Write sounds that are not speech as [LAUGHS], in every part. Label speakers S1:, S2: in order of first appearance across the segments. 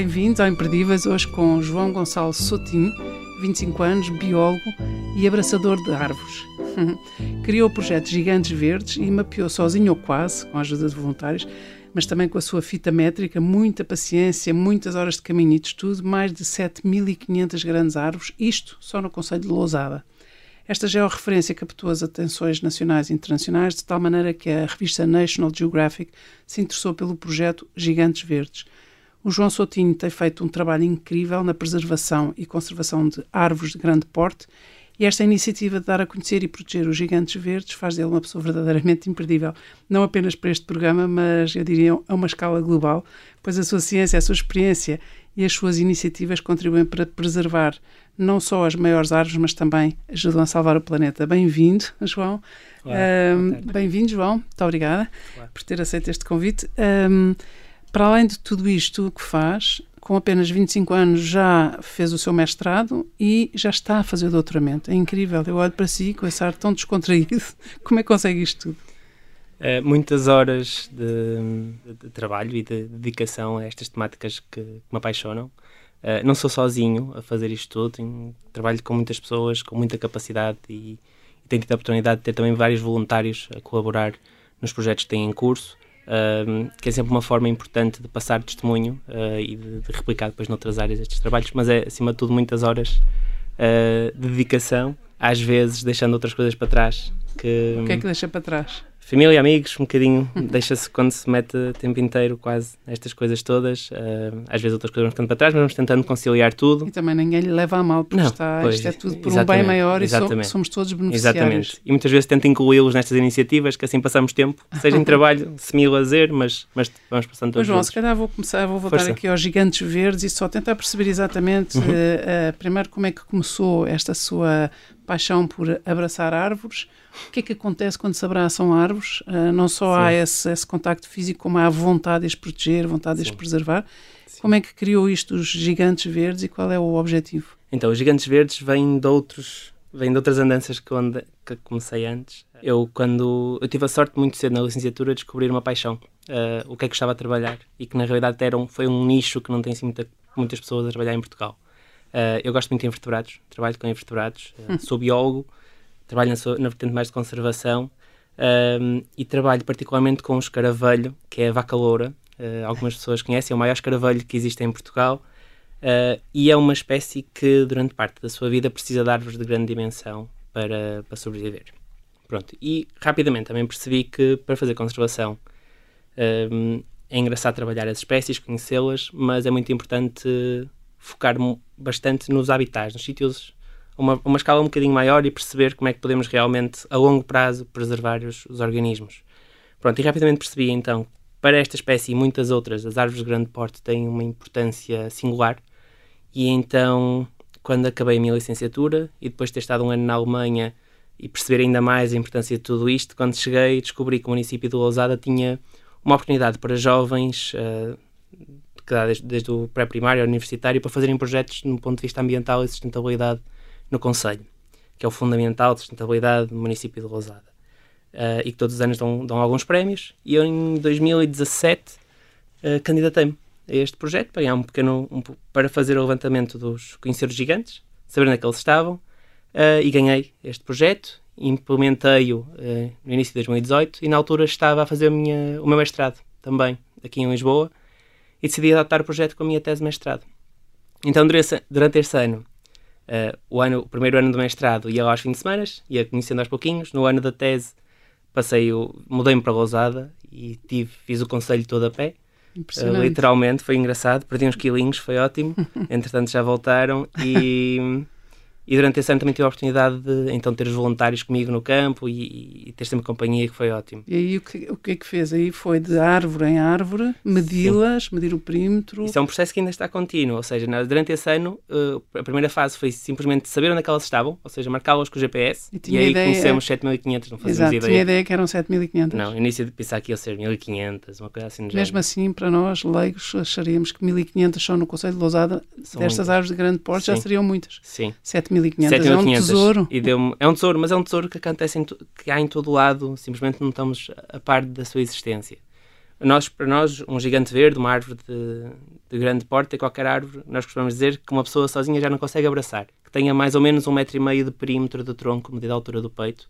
S1: Bem-vindos ao Imperdíveis, hoje com João Gonçalo Sotinho, 25 anos, biólogo e abraçador de árvores. [LAUGHS] Criou o projeto Gigantes Verdes e mapeou sozinho ou quase, com a ajuda de voluntários, mas também com a sua fita métrica, muita paciência, muitas horas de caminho e de estudo, mais de 7.500 grandes árvores, isto só no Conselho de Lousada. Esta georreferência captou as atenções nacionais e internacionais de tal maneira que a revista National Geographic se interessou pelo projeto Gigantes Verdes. O João Soutinho tem feito um trabalho incrível na preservação e conservação de árvores de grande porte e esta iniciativa de dar a conhecer e proteger os gigantes verdes faz dele uma pessoa verdadeiramente imperdível, não apenas para este programa, mas eu diria a uma escala global, pois a sua ciência, a sua experiência e as suas iniciativas contribuem para preservar não só as maiores árvores, mas também ajudam a salvar o planeta. Bem-vindo, João. Um, Bem-vindo, João. Muito obrigada por ter aceito este convite. Um, para além de tudo isto que faz, com apenas 25 anos já fez o seu mestrado e já está a fazer o doutoramento. É incrível. Eu olho para si com esse ar tão descontraído. [LAUGHS] Como é que consegue isto tudo?
S2: Uh, muitas horas de, de, trabalho e de dedicação a estas temáticas que, que me apaixonam. Uh, não sou sozinho a fazer isto tudo, tenho, trabalho com muitas pessoas com muita capacidade e, e tenho tido a oportunidade de ter também vários voluntários a colaborar nos projetos que têm em curso que é sempre uma forma importante de passar testemunho uh, e de, de, replicar depois noutras áreas estes trabalhos, mas é acima de tudo muitas horas uh, de dedicação, às vezes deixando outras coisas para trás.
S1: Que, o que é que deixa para trás?
S2: Família, amigos, um bocadinho, [LAUGHS] deixa-se quando se mete o tempo inteiro quase nestas coisas todas. Uh, às vezes outras coisas vamos ficando para trás, mas vamos tentando conciliar tudo.
S1: E também ninguém lhe leva a mal, porque Não, está, pois, isto é tudo por um bem maior exatamente. e somos todos beneficiários. Exatamente.
S2: E muitas vezes tento incluí-los nestas iniciativas, que assim passamos tempo, seja em [LAUGHS] trabalho, semi-lazer, mas, mas vamos passando todos
S1: Mas João, se calhar vou começar, vou voltar Força. aqui aos gigantes verdes e só tentar perceber exatamente, uhum. uh, uh, primeiro, como é que começou esta sua paixão por abraçar árvores. O que é que acontece quando se abraçam árvores? Uh, não só Sim. há esse, esse, contacto físico, como há vontade de as proteger, vontade de as preservar. Sim. Como é que criou isto os gigantes verdes e qual é o objetivo?
S2: Então, os gigantes verdes vêm de outros vêm de outras andanças que, onde, que comecei antes. Eu, quando eu tive a sorte muito cedo na licenciatura de descobrir uma paixão, uh, o que é que gostava de trabalhar e que na realidade era um, foi um nicho que não tem assim muita, muitas pessoas a trabalhar em Portugal. Uh, eu gosto muito de invertebrados, trabalho com invertebrados, uh, sou biólogo, trabalho na, na vertente mais de conservação um, e trabalho particularmente com o escaravelho, que é a vaca loura. Uh, algumas pessoas conhecem, é o maior escaravelho que existe em Portugal e é uma espécie que durante parte da sua vida precisa de árvores de grande dimensão para, para sobreviver. Pronto, e rapidamente também percebi que para fazer conservação um, é engraçado trabalhar as espécies, conhecê-las, mas é muito importante focar bastante nos habitats, nos sítios, uma, uma escala um bocadinho maior e perceber como é que podemos realmente, a longo prazo, preservar os, os organismos. Pronto, e rapidamente percebi então para esta espécie e muitas outras, as árvores de grande porte têm uma importância singular. E então, quando acabei a minha licenciatura e depois de ter estado um ano na Alemanha e perceber ainda mais a importância de tudo isto, quando cheguei, descobri que o município de Lousada tinha uma oportunidade para jovens uh, que dá desde, desde o pré-primário ao universitário, para fazerem projetos no ponto de vista ambiental e sustentabilidade no Conselho, que é o Fundamental de Sustentabilidade do município de Rosada. Uh, e que todos os anos dão, dão, alguns prémios. E eu, em 2017, uh, candidatei-me a este projeto para, um pequeno, um, para fazer o levantamento dos conhecer os gigantes, saber onde é que eles estavam, uh, e ganhei este projeto. Implementei-o no início de 2018 e, na altura, estava a fazer minha, o meu mestrado também aqui em Lisboa e decidi adaptar o projeto com a minha tese de mestrado. Então, durante, durante este ano, uh, o ano, o primeiro ano do mestrado, ia lá aos fins de semana, ia conhecendo aos pouquinhos. No ano da tese, passei mudei-me para Lousada e tive, fiz o conselho todo a pé. Uh, literalmente, foi engraçado. Perdi uns quilinhos, foi ótimo. [LAUGHS] Entretanto, já voltaram e E durante esse ano também tive a oportunidade de então ter os voluntários comigo no campo e, e ter sempre companhia, que foi ótimo.
S1: E aí o que, o que é que fez? Aí foi de árvore em árvore, medi-las, medir o perímetro?
S2: Isso é um processo que ainda está contínuo, ou seja, durante esse ano uh, a primeira fase foi simplesmente saber onde é que elas estavam, ou seja, marcá-las com o GPS e, e aí ideia... conhecemos 7500, não fazíamos
S1: Exato,
S2: ideia.
S1: tinha ideia que eram 7500.
S2: Não, início de pensar que ia ser 1500, uma coisa assim.
S1: Mesmo género. assim, para nós, leigos, acharíamos que 1500 só no Conselho de Lousada, São destas muitas. árvores de grande porte, já seriam muitas.
S2: Sim.
S1: 7500. 1500 é um tesouro.
S2: E deu é um tesouro, mas é um tesouro que acontece em, que há em todo lado, simplesmente não estamos a par da sua existência. Nós, para nós, um gigante verde, uma árvore de, de grande porte, qualquer árvore, nós costumamos dizer que uma pessoa sozinha já não consegue abraçar. Que tenha mais ou menos um metro e meio de perímetro do tronco, medida a altura do peito.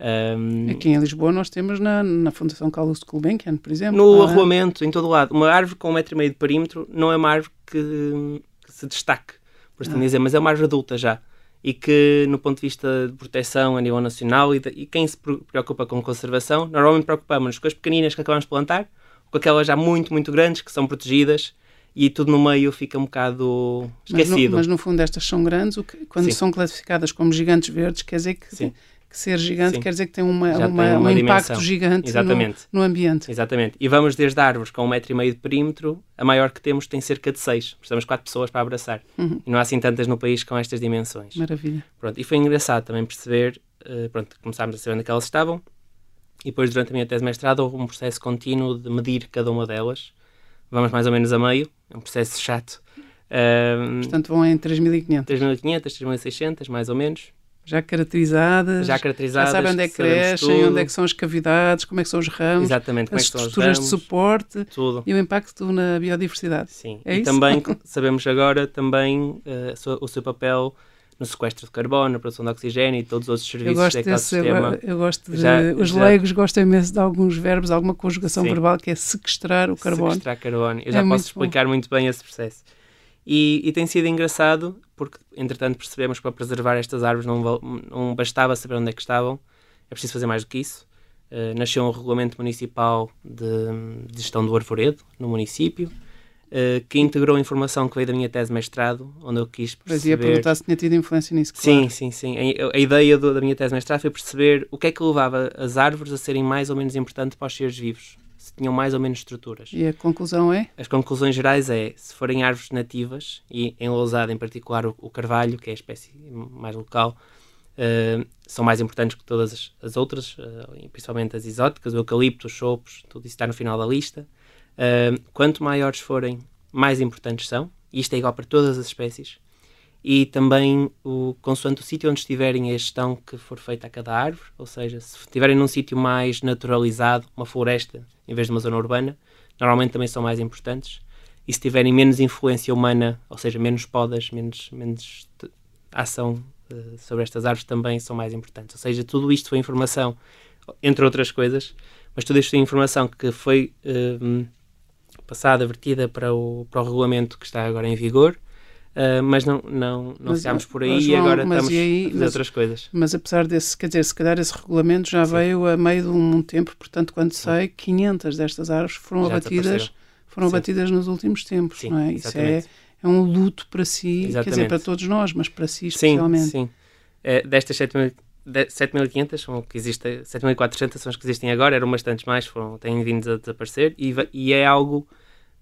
S1: Um, Aqui em Lisboa nós temos na, na Fundação Carlos Gulbenkian, por exemplo.
S2: No ah, arruamento, em todo lado. Uma árvore com um metro e meio de perímetro não é uma árvore que, que se destaque, por assim ah. dizer, mas é uma árvore adulta já. E que, no ponto de vista de proteção a nível nacional, e, de, e quem se preocupa com conservação, normalmente preocupamos com as pequeninas que acabamos de plantar, com aquelas já muito, muito grandes, que são protegidas, e tudo no meio fica um bocado esquecido.
S1: Mas no, mas no fundo estas são grandes, que, quando Sim. são classificadas como gigantes verdes, quer dizer que Sim que ser gigante Sim. quer dizer que tem, uma, uma, tem uma um impacto gigante. No, no, ambiente.
S2: Exatamente. E vamos desde árvores com um metro e meio de perímetro, a maior que temos tem cerca de seis. Precisamos quatro pessoas para abraçar. Uhum. E não há assim tantas no país com estas dimensões.
S1: Maravilha.
S2: Pronto, e foi engraçado também perceber, uh, pronto, começámos a saber onde é elas estavam, e depois durante a minha tese de mestrado houve um processo contínuo de medir cada uma delas. Vamos mais ou menos a meio, é um processo chato.
S1: Uh, Portanto, vão em 3.500.
S2: 3.500, 3.600, mais ou menos
S1: já caracterizadas,
S2: já caracterizadas,
S1: já sabem onde é que crescem, onde é que são as cavidades, como é que são os ramos,
S2: Exatamente,
S1: as estruturas
S2: de
S1: suporte
S2: tudo.
S1: e o impacto na biodiversidade.
S2: Sim,
S1: é
S2: e
S1: isso?
S2: também [LAUGHS] sabemos agora também uh, o seu papel no sequestro de carbono, na produção de oxigênio e todos os outros serviços
S1: eu gosto
S2: do ecossistema.
S1: Eu, eu, gosto de, já, os já, leigos gostam imenso de alguns verbos, alguma conjugação sim. verbal que é sequestrar o carbono.
S2: Sequestrar carbono. Eu é já posso explicar bom. muito bem esse processo. E, e, tem sido engraçado porque, entretanto, percebemos que para preservar estas árvores não, não bastava saber onde é que estavam, é preciso fazer mais do que isso. Uh, nasceu um regulamento municipal de, de, gestão do arvoredo no município, uh, que integrou a informação que veio da minha tese de mestrado, onde eu quis perceber... Mas
S1: ia perguntar se tinha tido influência nisso,
S2: claro. Sim, sim, sim. A, a ideia do, da minha tese de mestrado foi perceber o que é que levava as árvores a serem mais ou menos importantes para os seres vivos tinham mais ou menos estruturas.
S1: E a conclusão é?
S2: As conclusões gerais é, se forem árvores nativas, e em Lousada em particular o, o carvalho, que é a espécie mais local, uh, são mais importantes que todas as, as outras, uh, principalmente as exóticas, o eucalipto, os chopos, tudo isso está no final da lista. Uh, quanto maiores forem, mais importantes são, e isto é igual para todas as espécies e também o consoante o sítio onde estiverem a gestão que for feita a cada árvore, ou seja, se estiverem num sítio mais naturalizado, uma floresta, em vez de uma zona urbana, normalmente também são mais importantes. E se tiverem menos influência humana, ou seja, menos podas, menos, menos ação uh, sobre estas árvores, também são mais importantes. Ou seja, tudo isto foi informação, entre outras coisas, mas tudo isto foi informação que foi uh, passada, vertida para o, para o regulamento que está agora em vigor Uh, mas não, não, não mas, ficámos por aí e agora estamos aí, a fazer mas, outras coisas.
S1: Mas apesar desse, quer dizer, se calhar esse regulamento já Sim. veio a meio de um tempo, portanto, quando Sim. sei, 500 destas árvores foram já abatidas, foram Sim. abatidas nos últimos tempos, não é? Isso é, é um luto para si, exatamente. quer dizer, para todos nós, mas para si especialmente.
S2: Sim, sim. É, destas 7.500 são que existem, 7.400 são as que existem agora, eram bastantes mais, foram, têm vindo a desaparecer e, e é algo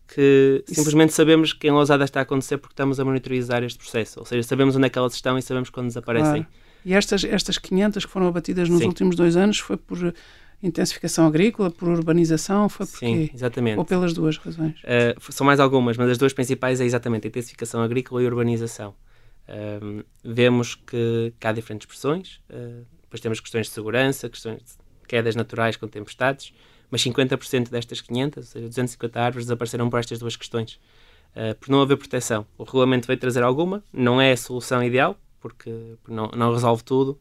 S2: que Isso. simplesmente sabemos que em Lousada está a acontecer porque estamos a monitorizar este processo. Ou seja, sabemos onde é que elas estão e sabemos quando desaparecem. Claro.
S1: E estas, estas 500 que foram abatidas nos Sim. últimos dois anos foi por intensificação agrícola, por urbanização, foi porque
S2: Sim, exatamente.
S1: Ou pelas duas razões?
S2: Uh, são mais algumas, mas as duas principais é exatamente a intensificação agrícola e urbanização. Uh, vemos que, que, há diferentes pressões, uh, depois temos questões de segurança, questões de quedas naturais com tempestades, mas 50% destas 500, ou seja, 250 árvores, desapareceram por estas duas questões. Uh, por não haver proteção. O regulamento veio trazer alguma, não é a solução ideal, porque não, não resolve tudo.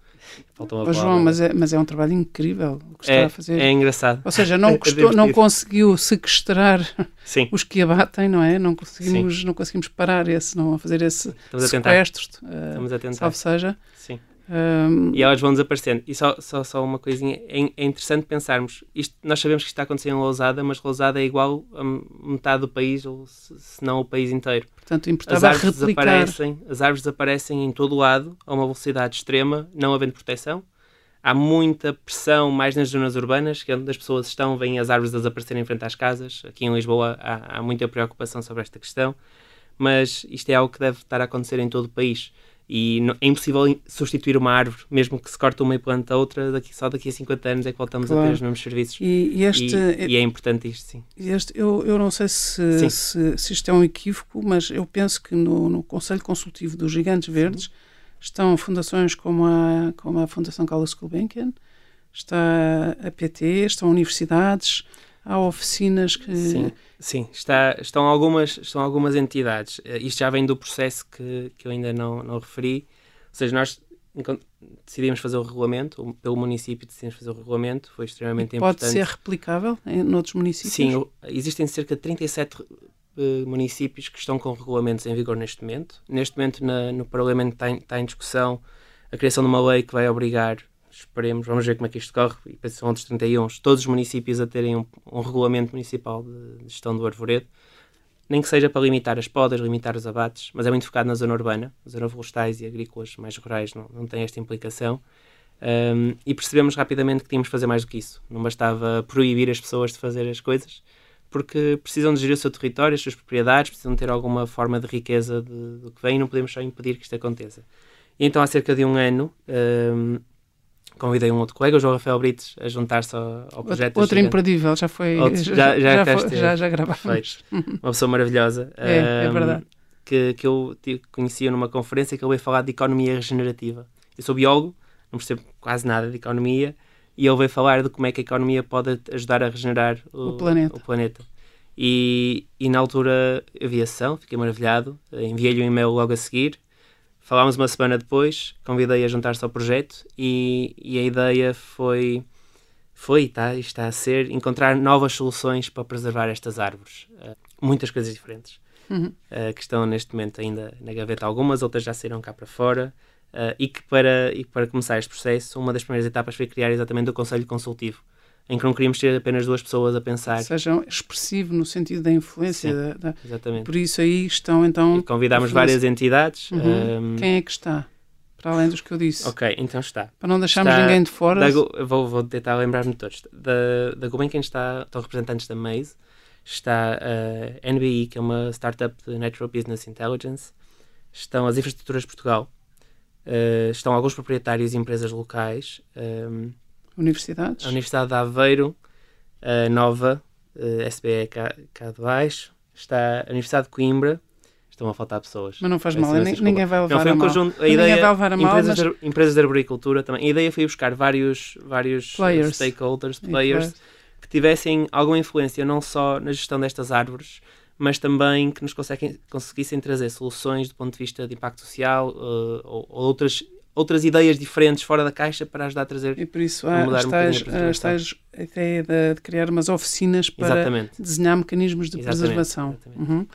S1: Falta uma oh, João, mas é, mas é um trabalho incrível o que é, está a fazer.
S2: É engraçado.
S1: Ou seja, não, [LAUGHS] custou, não conseguiu sequestrar Sim. os que abatem, não é? Não conseguimos, não conseguimos parar esse, não fazer esse Estamos sequestro. Uh, Estamos a tentar. Salve seja.
S2: Sim. Um... E elas vão desaparecendo. E só, só, só uma coisinha, é, é, interessante pensarmos, isto, nós sabemos que isto está acontecendo em Lousada, mas Lousada é igual a metade do país, ou se, se não o país inteiro.
S1: Portanto, importava as árvores,
S2: desaparecem, as árvores desaparecem em todo o lado, a uma velocidade extrema, não havendo proteção. Há muita pressão mais nas zonas urbanas, que é onde as pessoas estão, veem as árvores desaparecerem em frente às casas. Aqui em Lisboa há, há muita preocupação sobre esta questão, mas isto é algo que deve estar a acontecer em todo o país e é impossível substituir uma árvore, mesmo que se corte uma e planta outra, daqui, só daqui a 50 anos é que voltamos claro. a ter os mesmos serviços.
S1: E, este,
S2: e, e é importante isto, sim.
S1: Este, eu, eu não sei se, se, se, isto é um equívoco, mas eu penso que no, no Conselho Consultivo dos Gigantes Verdes sim. estão fundações como a, como a Fundação Carlos Gulbenkian, está a PT, estão universidades, há oficinas que...
S2: Sim, sim. Está, estão, algumas, estão algumas entidades. Uh, isto já vem do processo que, que eu ainda não, não referi. Ou seja, nós decidimos fazer o regulamento, pelo município decidimos fazer o regulamento, foi extremamente
S1: Pode
S2: importante.
S1: Pode ser replicável em outros municípios?
S2: Sim, existem cerca de 37 uh, municípios que estão com regulamentos em vigor neste momento. Neste momento, na, no Parlamento está em, está em, discussão a criação de uma lei que vai obrigar, esperemos, vamos ver como é que isto corre, e são outros 31, todos os municípios a terem um, um regulamento municipal de, de gestão do arvoredo nem que seja para limitar as podas, limitar os abates, mas é muito focado na zona urbana, zona florestais e agrícolas mais rurais não, não tem esta implicação. Um, e percebemos rapidamente que tínhamos de fazer mais do que isso. Não bastava proibir as pessoas de fazer as coisas, porque precisam de gerir o seu território, as suas propriedades, precisam ter alguma forma de riqueza de, do que vem e não podemos só impedir que isto aconteça. E então, há cerca de um ano, um, convidei um outro colega, o João Rafael Brites, a juntar-se ao, ao projeto.
S1: Outro imperdível, já foi.
S2: Outro, [LAUGHS] já, já, já,
S1: foi, já, já gravámos.
S2: Uma pessoa maravilhosa.
S1: É, um, é verdade.
S2: Que, que eu conhecia numa conferência que ele veio falar de economia regenerativa. Eu sou biólogo, não percebo quase nada de economia, e ele veio falar de como é que a economia pode ajudar a regenerar o,
S1: o planeta.
S2: O planeta. E, e na altura aviação, fiquei maravilhado, enviei-lhe um e-mail logo a seguir, Falámos uma semana depois, convidei a juntar-se ao projeto e, e, a ideia foi, foi tá, está a ser, encontrar novas soluções para preservar estas árvores. Uh, muitas coisas diferentes.
S1: Uhum.
S2: Uh, que estão neste momento ainda na gaveta algumas, outras já saíram cá para fora. Uh, e que para, e para começar este processo, uma das primeiras etapas foi criar exatamente o Conselho Consultivo, em que não queríamos ter apenas duas pessoas a pensar. Ou
S1: seja, expressivo no sentido da influência.
S2: Sim,
S1: da, da...
S2: Exatamente.
S1: Por isso aí estão então.
S2: E convidámos várias entidades.
S1: Uhum. Um... Quem é que está? Para além dos que eu disse.
S2: Ok, então está.
S1: Para não deixarmos está ninguém de fora.
S2: Da, vou, vou tentar lembrar-me de todos. Da, da Gulbenkian está, estão representantes da Maze, está a NBI, que é uma startup de Natural Business Intelligence, estão as infraestruturas de Portugal, uh, estão alguns proprietários e empresas locais. Um,
S1: Universidades?
S2: A Universidade de Aveiro, a Nova, a SBE cá, cá de baixo, está a Universidade de Coimbra, estão a faltar pessoas.
S1: Mas não faz mal, ninguém vai levar
S2: não, foi um
S1: a mal.
S2: Conjunto, a ideia,
S1: vai levar a mal,
S2: empresas,
S1: mas...
S2: de, empresas de arboricultura também. A ideia foi buscar vários, vários
S1: players.
S2: stakeholders, players, que tivessem alguma influência não só na gestão destas árvores, mas também que nos conseguissem trazer soluções do ponto de vista de impacto social uh, ou, ou outras outras ideias diferentes fora da caixa para ajudar a trazer
S1: e por isso há a, tais, um a ideia de, de, criar umas oficinas para Exatamente. desenhar mecanismos de Exatamente. preservação Exatamente. Uhum.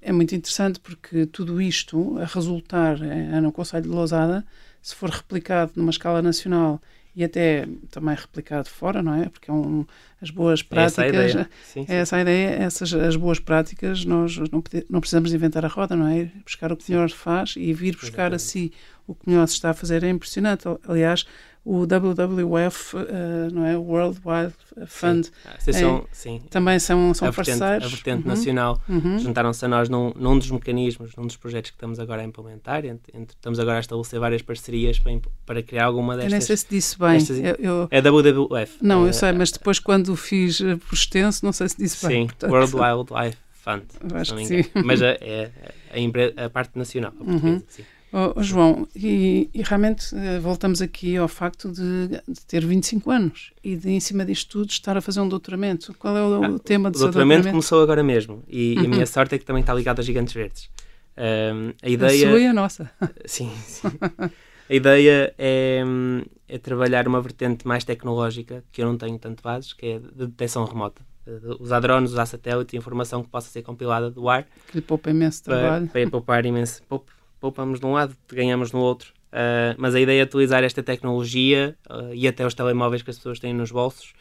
S1: é muito interessante porque tudo isto a resultar é, no Conselho de Lousada se for replicado numa escala nacional e até também replicado fora, não é? Porque é um, as boas práticas, é essa a ideia, sim, sim. É essa a ideia essas as boas práticas, nós não, não precisamos inventar a roda, não é? Buscar o que o melhor faz e vir buscar Exatamente. a si o que melhor se está a fazer é impressionante. Aliás, o WWF, uh, eh, não é? o World Wildlife Fund,
S2: sim. Ah, é, são, sim.
S1: também são, são
S2: a vertente,
S1: parceiros.
S2: A vertente uhum. nacional uhum. juntaram-se a nós num, num, dos mecanismos, num dos projetos que estamos agora a implementar. Entre, entre, estamos agora a estabelecer várias parcerias para, para criar alguma destas.
S1: Eu nem sei se disse bem.
S2: Destas,
S1: eu, eu...
S2: É WWF.
S1: Não, eu uh, sei, mas depois quando fiz eh, por extenso, não sei se disse bem.
S2: Sim, portanto... World Wildlife Fund.
S1: Acho que sim.
S2: Mas [LAUGHS] é, é, a, a, parte nacional, a uhum. sim.
S1: Oh, oh, João, e, e realmente uh, voltamos aqui ao facto de, de, ter 25 anos e de, em cima disto tudo, estar a fazer um doutoramento. Qual é o, ah, tema do
S2: o doutoramento? começou agora mesmo e, uhum. e, a minha uhum. sorte é que também está ligado a Gigantes Verdes. Um, a ideia...
S1: A sua e a nossa. [LAUGHS]
S2: Sim, sim. A ideia é, é, trabalhar uma vertente mais tecnológica, que eu não tenho tanto bases, que é de detecção remota. De usar drones, usar satélite, informação que possa ser compilada do ar.
S1: Que lhe poupa imenso
S2: para,
S1: trabalho.
S2: Para poupar imenso. Poupa, poupamos de um lado, ganhamos no outro. Uh, mas a ideia é utilizar esta tecnologia uh, e até os telemóveis que as pessoas têm nos bolsos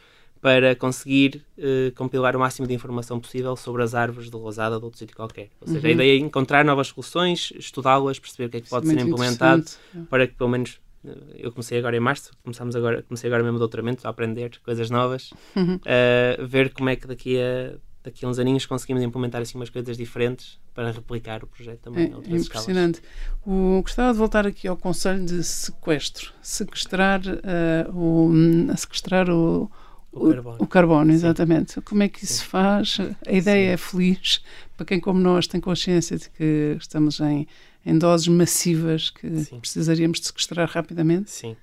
S2: para conseguir uh, compilar o máximo de informação possível sobre as árvores de Lousada ou de outro sítio qualquer. Ou seja, uhum. a ideia é encontrar novas soluções, estudá-las, perceber o que é que pode ser implementado para que pelo menos eu comecei agora em março, começamos agora, comecei agora mesmo o doutoramento, a aprender coisas novas,
S1: uhum.
S2: ver como é que daqui a daqui a uns aninhos conseguimos implementar assim umas coisas diferentes para replicar o projeto também.
S1: É, impressionante. O, gostava de voltar aqui ao conselho de sequestro, sequestrar uh, o, sequestrar o,
S2: o, o carbono.
S1: O carbono exatamente. Sim. Como é que isso se faz? A ideia Sim. é feliz para quem, como nós, tem consciência de que estamos em, em doses massivas que Sim. precisaríamos de sequestrar rapidamente?
S2: Sim.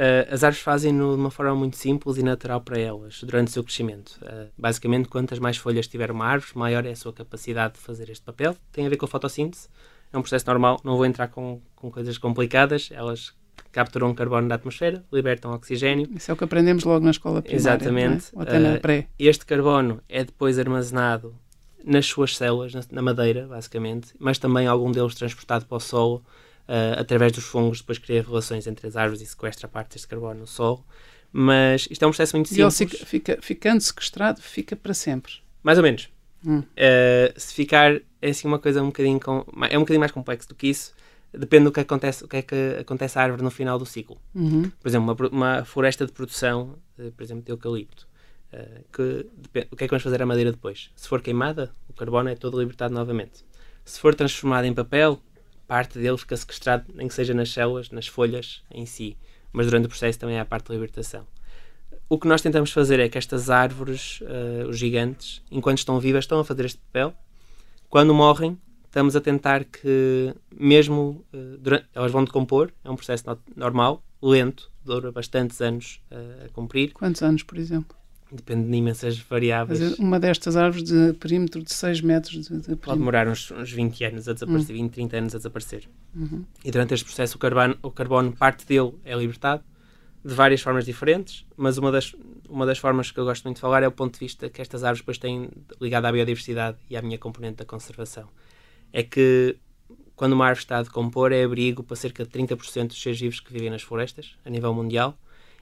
S2: Uh, as árvores fazem-no de uma forma muito simples e natural para elas, durante o seu crescimento. Uh, basicamente, quantas mais folhas tiver uma árvore, maior é a sua capacidade de fazer este papel. Tem a ver com a fotossíntese, é um processo normal, não vou entrar com, com coisas complicadas, elas capturam carbono da atmosfera, libertam oxigênio.
S1: Isso é o que aprendemos logo na escola primária. É?
S2: Exatamente.
S1: É? Ou até na pré.
S2: Este carbono é depois armazenado nas suas células, na, na madeira, basicamente, mas também algum deles transportado para o solo uh, através dos fungos, depois cria relações entre as árvores e sequestra parte deste carbono no solo. Mas isto é um processo muito simples.
S1: E ele fica, ficando sequestrado, fica para sempre.
S2: Mais ou menos. Hum. Uh, se ficar, é assim uma coisa um bocadinho, com, é um bocadinho mais complexo do que isso. Depende do que acontece, o que é que acontece à árvore no final do ciclo.
S1: Uhum.
S2: Por exemplo, uma, uma, floresta de produção, por exemplo, de eucalipto. Uh, que, depende, o que é que vamos fazer à madeira depois? Se for queimada, o carbono é todo libertado novamente. Se for transformado em papel, parte dele fica sequestrado, nem que seja nas células, nas folhas em si, mas durante o processo também há a parte de libertação. O que nós tentamos fazer é que estas árvores, uh, os gigantes, enquanto estão vivas, estão a fazer este papel. Quando morrem, estamos a tentar que, mesmo uh, durante, elas vão decompor, é um processo no normal, lento, dura bastantes anos uh, a cumprir.
S1: Quantos anos, por exemplo?
S2: Depende de imensas variáveis.
S1: Uma destas árvores de perímetro de 6 metros de, de
S2: Pode demorar uns, uns 20 anos a desaparecer, uhum. 20, 30 anos a desaparecer.
S1: Uhum.
S2: E durante este processo o carbono, o carbono, parte dele é libertado de várias formas diferentes, mas uma das, uma das formas que eu gosto muito de falar é o ponto de vista que estas árvores depois têm ligado à biodiversidade e à minha componente da conservação. É que quando uma árvore está a decompor é abrigo para cerca de 30% dos seres vivos que vivem nas florestas, a nível mundial,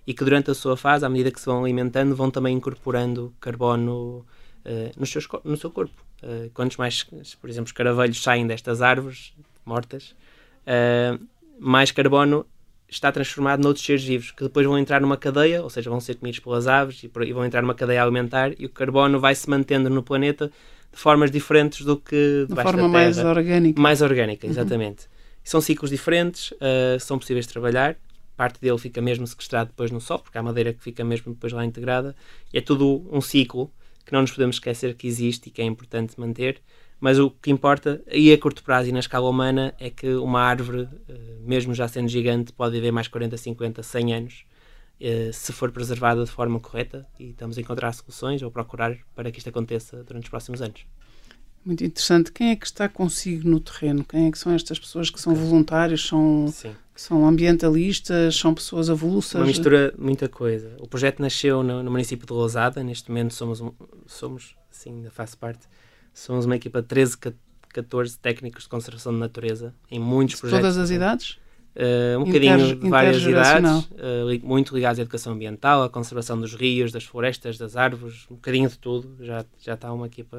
S2: e que durante a sua fase, à medida que se vão alimentando, vão também incorporando carbono uh, no, seus, no seu corpo. Uh, quantos mais, por exemplo, os caravelhos saem destas árvores mortas, uh, mais carbono está transformado noutros seres vivos, que depois vão entrar numa cadeia, ou seja, vão ser comidos pelas aves e, e vão entrar numa cadeia alimentar, e o carbono vai se mantendo no planeta de formas diferentes do que
S1: de forma mais orgânica.
S2: Mais orgânica, uhum. exatamente. Uhum. São ciclos diferentes, são possíveis de trabalhar parte dele fica mesmo sequestrado depois no sol, porque há madeira que fica mesmo depois lá integrada. É tudo um ciclo que não nos podemos esquecer que existe e que é importante manter. Mas o que importa, e a curto prazo e na escala humana, é que uma árvore, eh, mesmo já sendo gigante, pode viver mais 40, 50, 100 anos, eh, se for preservada de forma correta, e estamos a encontrar soluções ou procurar para que isto aconteça durante os próximos anos.
S1: Muito interessante. Quem é que está consigo no terreno? Quem é que são estas pessoas que são voluntários, são, são ambientalistas, são pessoas avulsas?
S2: Uma mistura de muita coisa. O projeto nasceu no, no município de Lousada. Neste momento somos, somos sim, ainda faço parte, somos uma equipa de 13, 14 técnicos de conservação de natureza em muitos
S1: de
S2: projetos.
S1: Todas as idades?
S2: Uh, um bocadinho de várias idades, uh, muito ligados à educação ambiental, à conservação dos rios, das florestas, das árvores, um bocadinho de tudo. Já, já está uma equipa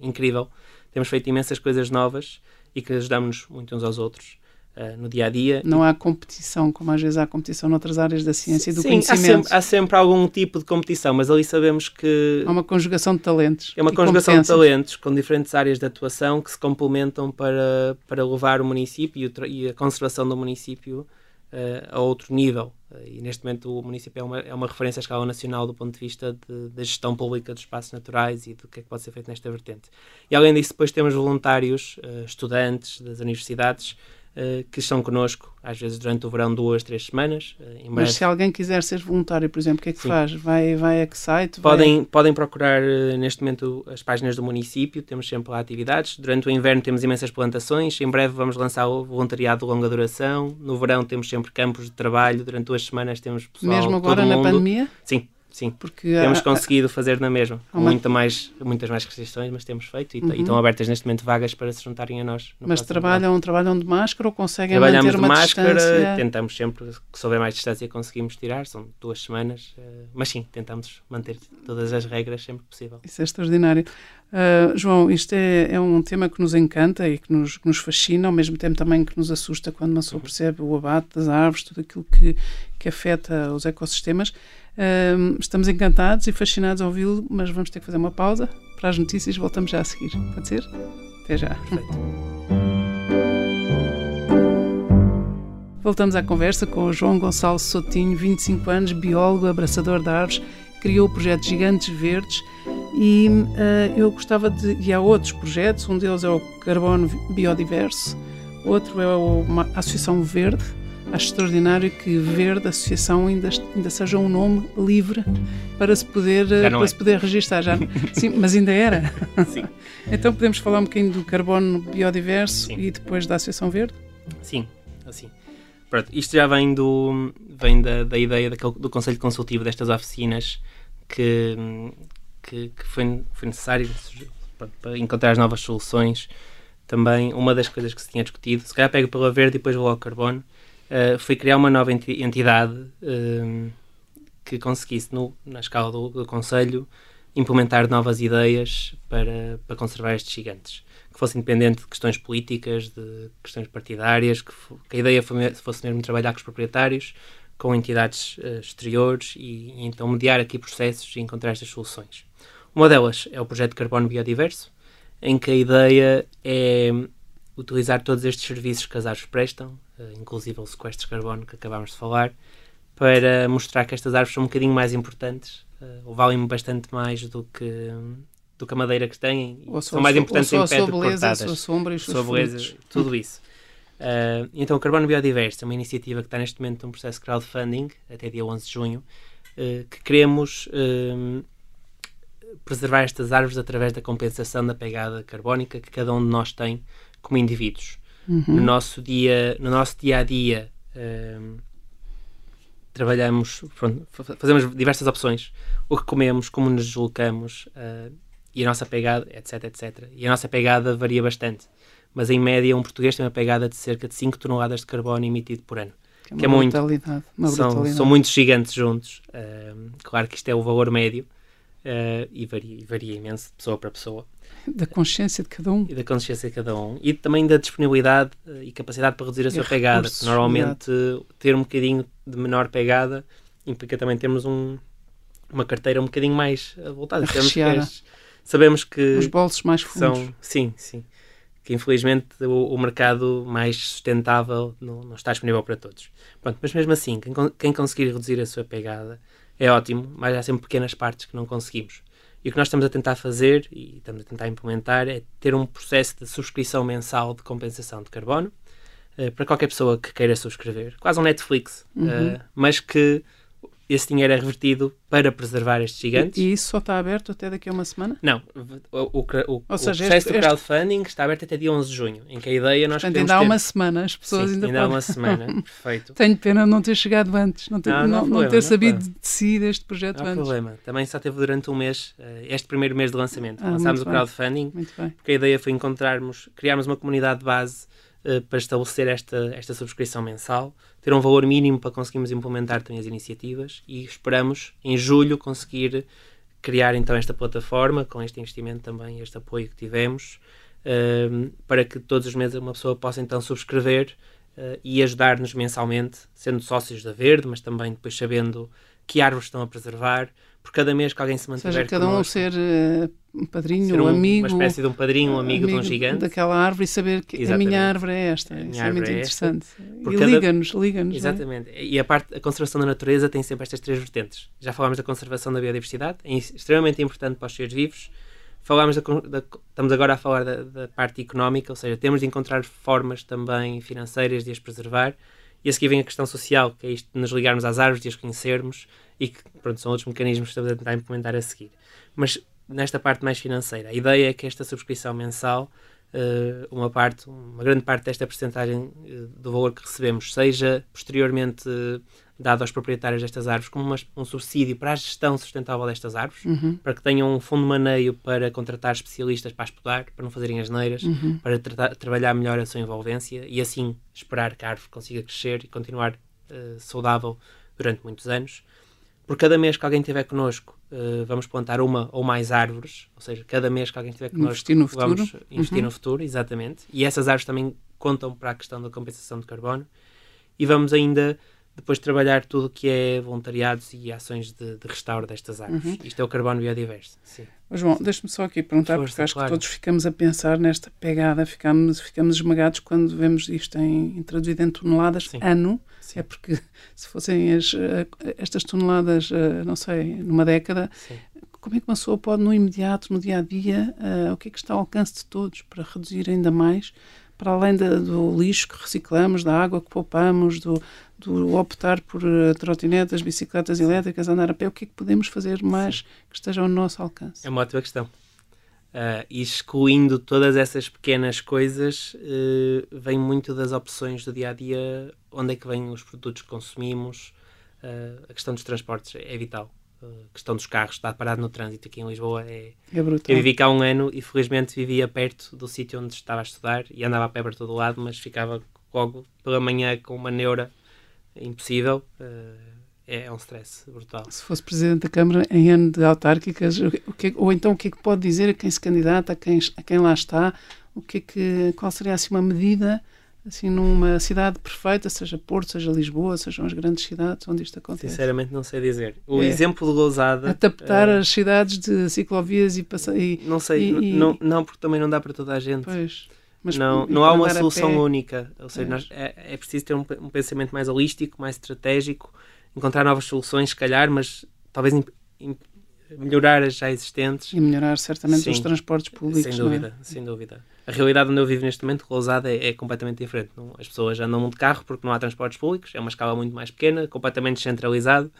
S2: incrível. Temos feito imensas coisas novas e que ajudamos muito uns aos outros uh, no dia a dia.
S1: Não há competição, como às vezes há competição noutras áreas da ciência e do
S2: Sim,
S1: conhecimento.
S2: Há sempre, há sempre algum tipo de competição, mas ali sabemos que.
S1: Há uma conjugação de talentos.
S2: É uma conjugação de talentos com diferentes áreas de atuação que se complementam para, para levar o município e a conservação do município uh, a outro nível. Uh, e neste momento o município é uma, é uma referência à escala nacional do ponto de vista da gestão pública dos espaços naturais e do que é que pode ser feito nesta vertente. E além disso, depois temos voluntários, uh, estudantes das universidades uh, que estão connosco, às vezes durante o verão, duas, três semanas.
S1: Uh, Mas se alguém quiser ser voluntário, por exemplo, o que é que Sim. faz? Vai, vai a que site?
S2: Podem,
S1: vai...
S2: podem procurar uh, neste momento as páginas do município, temos sempre lá atividades. Durante o inverno temos imensas plantações, em breve vamos lançar o voluntariado de longa duração. No verão temos sempre campos de trabalho, durante duas semanas temos pessoal.
S1: Mesmo agora na pandemia?
S2: Sim, Sim, Porque temos há, conseguido fazer na mesma, uma... muita mais, muitas mais restrições, mas temos feito e, uhum. e, estão abertas neste momento vagas para se juntarem a nós.
S1: Mas trabalham, trabalham de máscara ou conseguem Trabalhamos manter uma de máscara, distância?
S2: tentamos sempre, que se houver mais distância conseguimos tirar, são duas semanas, uh, mas sim, tentamos manter todas as regras sempre possível.
S1: Isso é extraordinário. Uh, João, isto é, é, um tema que nos encanta e que nos, que nos, fascina, ao mesmo tempo também que nos assusta quando uma pessoa uhum. percebe o abate das árvores, tudo aquilo que, que afeta os ecossistemas. Uh, estamos encantados e fascinados a ouvi-lo, mas vamos ter que fazer uma pausa para as notícias e voltamos já a seguir. Pode ser? Até já. Voltamos à conversa com o João Gonçalo Sotinho, 25 anos, biólogo, abraçador de árvores, criou o projeto Gigantes Verdes e uh, eu gostava de. E há outros projetos, um deles é o Carbono Biodiverso, outro é a Associação Verde, Acho extraordinário que Verde Associação ainda, ainda seja um nome livre para se poder, para é. se poder registrar. Já, sim, mas ainda era. [LAUGHS]
S2: Sim.
S1: então podemos falar um bocadinho do carbono biodiverso sim. e depois da Associação Verde?
S2: Sim, assim. Pronto, isto já vem, do, vem da, da ideia daquele, do Conselho Consultivo destas oficinas que, que, que foi, foi necessário pronto, para encontrar as novas soluções. Também, uma das coisas que se tinha discutido, se calhar pego pela verde e depois vou ao carbono, uh, foi criar uma nova entidade uh, que conseguisse, no, na escala do, do Conselho, implementar novas ideias para, para conservar estes gigantes. Que fosse independente de questões políticas, de questões partidárias, que, que a ideia fosse mesmo trabalhar com os proprietários, com entidades uh, exteriores e, e, então mediar aqui processos e encontrar estas soluções. Uma delas é o projeto Carbono Biodiverso, em que a ideia é utilizar todos estes serviços que as árvores prestam, inclusive o sequestro de carbono que acabámos de falar, para mostrar que estas árvores são um bocadinho mais importantes, uh, ou valem bastante mais do que, do que a madeira que têm, ou são mais importantes em pé do que cortadas. A
S1: sua sombra e os seus beleza,
S2: tudo isso. Uh, então, o Carbono Biodiverso é uma iniciativa que está neste momento num processo de crowdfunding, até dia 11 de junho, uh, que queremos uh, preservar estas árvores através da compensação da pegada carbónica que cada um de nós tem como indivíduos. Uhum. No, nosso dia, no nosso dia a dia, trabalhamos, pronto, fazemos diversas opções. O que comemos, como nos deslocamos e a nossa pegada, etc, etc. E a nossa pegada varia bastante mas em média um português tem uma pegada de cerca de 5 toneladas de carbono emitido por ano.
S1: Que é, que é muito. Uma
S2: são, são muitos gigantes juntos. Uh, claro que isto é o valor médio uh, e varia, varia imenso de pessoa para pessoa.
S1: Da consciência de cada um.
S2: E da consciência de cada um. E também da disponibilidade uh, e capacidade para reduzir a e sua pegada. Normalmente, ter um bocadinho de menor pegada implica também termos um, uma carteira um bocadinho mais voltada. Sabemos que.
S1: Os bolsos mais fundos.
S2: São, sim, sim que infelizmente o, o mercado mais sustentável não, não, está disponível para todos. Pronto, mas mesmo assim, quem, quem, conseguir reduzir a sua pegada é ótimo, mas há sempre pequenas partes que não conseguimos. E o que nós estamos a tentar fazer e estamos a tentar implementar é ter um processo de subscrição mensal de compensação de carbono uh, para qualquer pessoa que queira subscrever, quase um Netflix, uhum. uh, mas que esse dinheiro é revertido para preservar estes gigantes.
S1: E, e isso só está aberto até daqui a uma semana?
S2: Não. O, o, o, Ou seja, o processo este, do crowdfunding está aberto até dia 11 de junho, em que a ideia nós
S1: Portanto, ainda há uma semana, as pessoas
S2: Sim,
S1: ainda,
S2: ainda
S1: podem...
S2: há uma semana, [LAUGHS] perfeito.
S1: Tenho pena de não ter chegado antes, não ter, não, não, não, problema, não ter sabido de si deste projeto
S2: não
S1: antes.
S2: Não problema. Também só teve durante um mês, eh, este primeiro mês de lançamento. Ah, Lançámos o crowdfunding, porque a ideia foi encontrarmos, criarmos uma comunidade de base uh, para estabelecer esta, esta subscrição mensal ter um valor mínimo para conseguirmos implementar também as iniciativas e esperamos em julho conseguir criar então esta plataforma com este investimento também, este apoio que tivemos, uh, para que todos os meses uma pessoa possa então subscrever uh, e ajudar-nos mensalmente, sendo sócios da Verde, mas também depois sabendo que árvores estão a preservar, por cada mês que alguém se mantiver
S1: Ou seja, cada um ser uh, um padrinho,
S2: ser
S1: um, amigo.
S2: Uma espécie de um padrinho, um amigo, amigo de um gigante.
S1: Daquela árvore e saber que Exatamente. a minha árvore é esta. Isso é muito é interessante. E liga-nos, liga-nos.
S2: É? Exatamente. É? E a parte, a conservação da natureza tem sempre estas três vertentes. Já falámos da conservação da biodiversidade, é extremamente importante para os seres vivos. Falámos da, da, estamos agora a falar da, da parte económica, ou seja, temos de encontrar formas também financeiras de as preservar. E a seguir vem a questão social, que é isto de nos ligarmos às árvores, de as conhecermos e que, pronto, são outros mecanismos que estamos a tentar implementar a seguir. Mas nesta parte mais financeira, a ideia é que esta subscrição mensal, uh, uma parte, uma grande parte desta porcentagem uh, do valor que recebemos, seja posteriormente uh, dado aos proprietários destas árvores como uma, um subsídio para a gestão sustentável destas árvores, uhum. para que tenham um fundo de maneio para contratar especialistas para estudar, para não fazerem as neiras, uhum. para tra trabalhar melhor a sua envolvência e assim esperar que a árvore consiga crescer e continuar saudável durante muitos anos. Por cada mês que alguém estiver connosco, uh, vamos plantar uma ou mais árvores, ou seja, cada mês que alguém estiver connosco,
S1: investir no futuro.
S2: vamos investir uhum. no futuro, exatamente. E essas árvores também contam para a questão da compensação de carbono. E vamos ainda depois trabalhar tudo o que é voluntariados e ações de, de restauro destas árvores. Uhum. Isto é o carbono biodiverso. Sim.
S1: João, deixa-me só aqui perguntar, Força, porque acho claro. que todos ficamos a pensar nesta pegada, ficamos, ficamos esmagados quando vemos isto em, em traduzido em toneladas Sim. ano. Sim. É porque se fossem as, eh, estas toneladas, eh, não sei, numa década, Sim. como é que uma pessoa pode, no imediato, no dia a dia, uh, o que é que está ao alcance de todos para reduzir ainda mais? para além da, do lixo que reciclamos, da água que poupamos, do, do optar por uh, trotinetas, bicicletas elétricas, andar a pé, o que é que podemos fazer mais que esteja ao nosso alcance?
S2: É uma ótima questão. Uh, excluindo todas essas pequenas coisas, uh, vem muito das opções do dia a dia, onde é que vêm os produtos que consumimos, uh, a questão dos transportes é vital. A questão dos carros, estar parado no trânsito aqui em Lisboa é.
S1: É brutal.
S2: Eu vivi cá um ano e felizmente vivia perto do sítio onde estava a estudar e andava a pé para todo lado, mas ficava logo pela manhã com uma neura impossível. É, é um stress brutal.
S1: Se fosse Presidente da Câmara em ano de autárquicas, o que, ou então o que é que pode dizer a quem se candidata, a quem, a quem lá está, o que é que, qual seria assim uma medida assim numa cidade perfeita, seja Porto, seja Lisboa, sejam as grandes cidades onde isto acontece?
S2: Sinceramente não sei dizer. O é. exemplo de Lousada...
S1: Adaptar uh, as cidades de ciclovias e... e
S2: não sei, e, não, não, porque também não dá para toda a gente.
S1: Pois...
S2: Mas não, não há uma solução única. Ou seja, nós, é, é preciso ter um, um, pensamento mais holístico, mais estratégico, encontrar novas soluções, se calhar, mas talvez melhorar as já existentes.
S1: E melhorar certamente Sim, os transportes públicos.
S2: Sem dúvida, é? sem dúvida. A realidade onde eu vivo neste momento, Lousada, é, é completamente diferente. Não, as pessoas andam de carro porque não há transportes públicos, é uma escala muito mais pequena, completamente centralizado.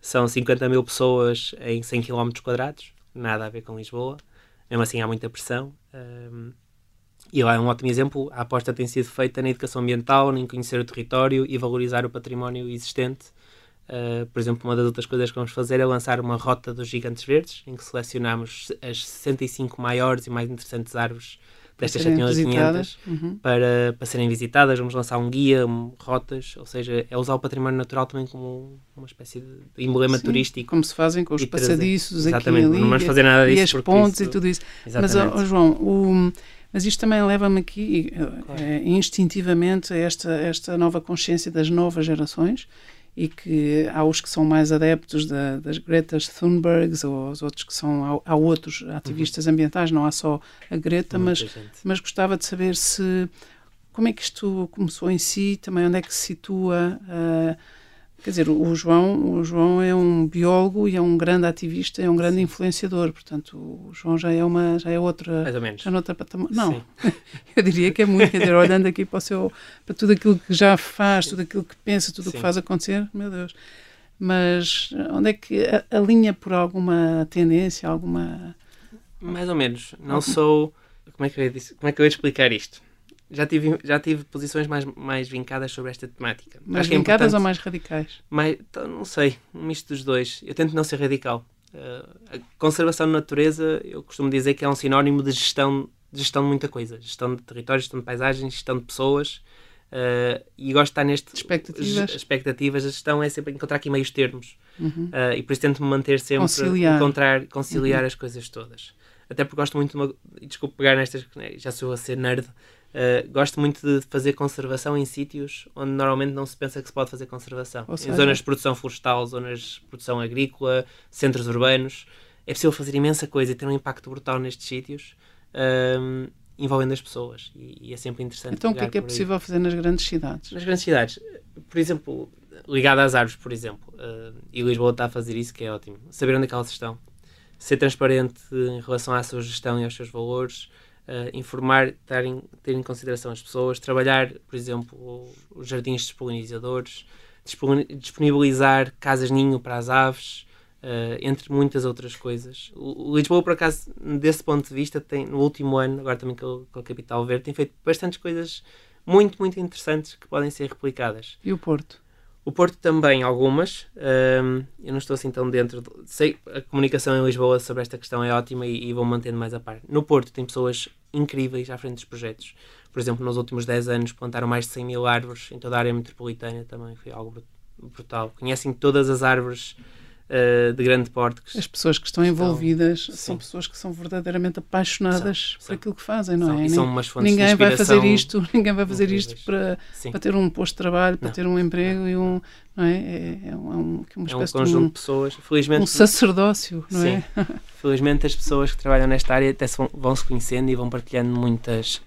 S2: São 50 mil pessoas em 100 km nada a ver com Lisboa. Mesmo assim há muita pressão. Um, e lá é um ótimo exemplo. A aposta tem sido feita na educação ambiental, em conhecer o território e valorizar o património existente Uh, por exemplo, uma das outras coisas que vamos fazer é lançar uma rota dos gigantes verdes, em que selecionamos as 65 maiores e mais interessantes árvores destas 7500 uhum. para, para serem visitadas. Vamos lançar um guia, um, rotas, ou seja, é usar o património natural também como uma espécie de emblema Sim, turístico.
S1: Como se fazem com os passadiços
S2: Exatamente,
S1: aqui ali,
S2: não vamos fazer nada disso.
S1: E as pontes isso... e tudo isso. Exatamente. Mas, oh, João, o, mas isto também leva-me aqui, claro. é, instintivamente, a esta, esta nova consciência das novas gerações e que há os que são mais adeptos da, das Gretas Thunbergs ou os outros que são há, há outros ativistas uhum. ambientais não há só a Greta mas mas gostava de saber se como é que isto começou em si também onde é que se situa uh, Quer dizer, o João, o João é um biólogo e é um grande ativista, é um grande influenciador, portanto, o João já é uma, já é outra,
S2: mais ou menos.
S1: Já noutra patamar. Não, [LAUGHS] eu diria que é muito, quer dizer, olhando aqui para o seu, para tudo aquilo que já faz, tudo aquilo que pensa, tudo o que faz acontecer, meu Deus. Mas onde é que alinha por alguma tendência, alguma
S2: mais ou menos. Não sou como é que eu ia, como é que eu ia explicar isto? Já tive, já tive posições mais, mais vincadas sobre esta temática.
S1: Mais Acho é vincadas é ou mais radicais?
S2: Mais, então, não sei, um misto dos dois. Eu tento não ser radical. Uh, a conservação de natureza, eu costumo dizer que é um sinónimo de gestão de, gestão de muita coisa. Gestão de territórios, gestão de paisagens, gestão de pessoas. Uh, e gosto de estar neste...
S1: Expectativas.
S2: Expectativas. A gestão é sempre encontrar aqui meios termos.
S1: Uhum.
S2: Uh, e por isso tento-me manter sempre...
S1: Conciliar.
S2: Encontrar, conciliar uhum. as coisas todas. Até porque gosto muito de uma... Desculpe pegar nestas... Já sou a ser nerd Uh, gosto muito de fazer conservação em sítios onde normalmente não se pensa que se pode fazer conservação. Seja, em zonas de produção florestal, zonas de produção agrícola, centros urbanos. É possível fazer imensa coisa e ter um impacto brutal nestes sítios, uh, envolvendo as pessoas. E, e, é sempre interessante.
S1: Então, o que é que é possível aí. fazer nas grandes cidades?
S2: Nas grandes cidades, por exemplo, ligado às árvores, por exemplo, uh, e Lisboa está a fazer isso, que é ótimo. Saber onde é que elas estão, ser transparente em relação à sua gestão e aos seus valores uh, informar, ter em, ter em consideração as pessoas, trabalhar, por exemplo, os jardins dos polinizadores, disponibilizar casas-ninho para as aves, uh, entre muitas outras coisas. O, Lisboa, por acaso, desse ponto de vista, tem, no último ano, agora também com, com a Capital Verde, tem feito bastantes coisas muito, muito interessantes que podem ser replicadas.
S1: E o Porto?
S2: O Porto também, algumas. Um, eu não estou assim tão dentro. De, sei a comunicação em Lisboa sobre esta questão é ótima e, e vou mantendo mais a par. No Porto tem pessoas incríveis à frente dos projetos. Por exemplo, nos últimos 10 anos plantaram mais de 100 mil árvores em toda a área metropolitana também. Foi algo brutal. Conhecem todas as árvores uh, de grande porte.
S1: As pessoas que estão envolvidas são pessoas que são verdadeiramente apaixonadas são, por aquilo que fazem, não
S2: são,
S1: é?
S2: São umas fontes [LAUGHS]
S1: ninguém vai fazer isto, ninguém vai fazer isto para, para ter um posto de trabalho, para não. ter um emprego e um, não é? É, é, um, é uma espécie
S2: é um conjunto
S1: de, um,
S2: de pessoas, felizmente,
S1: um sacerdócio, não
S2: sim.
S1: é? [LAUGHS]
S2: felizmente as pessoas que trabalham nesta área até se vão, vão se conhecendo e vão partilhando muitas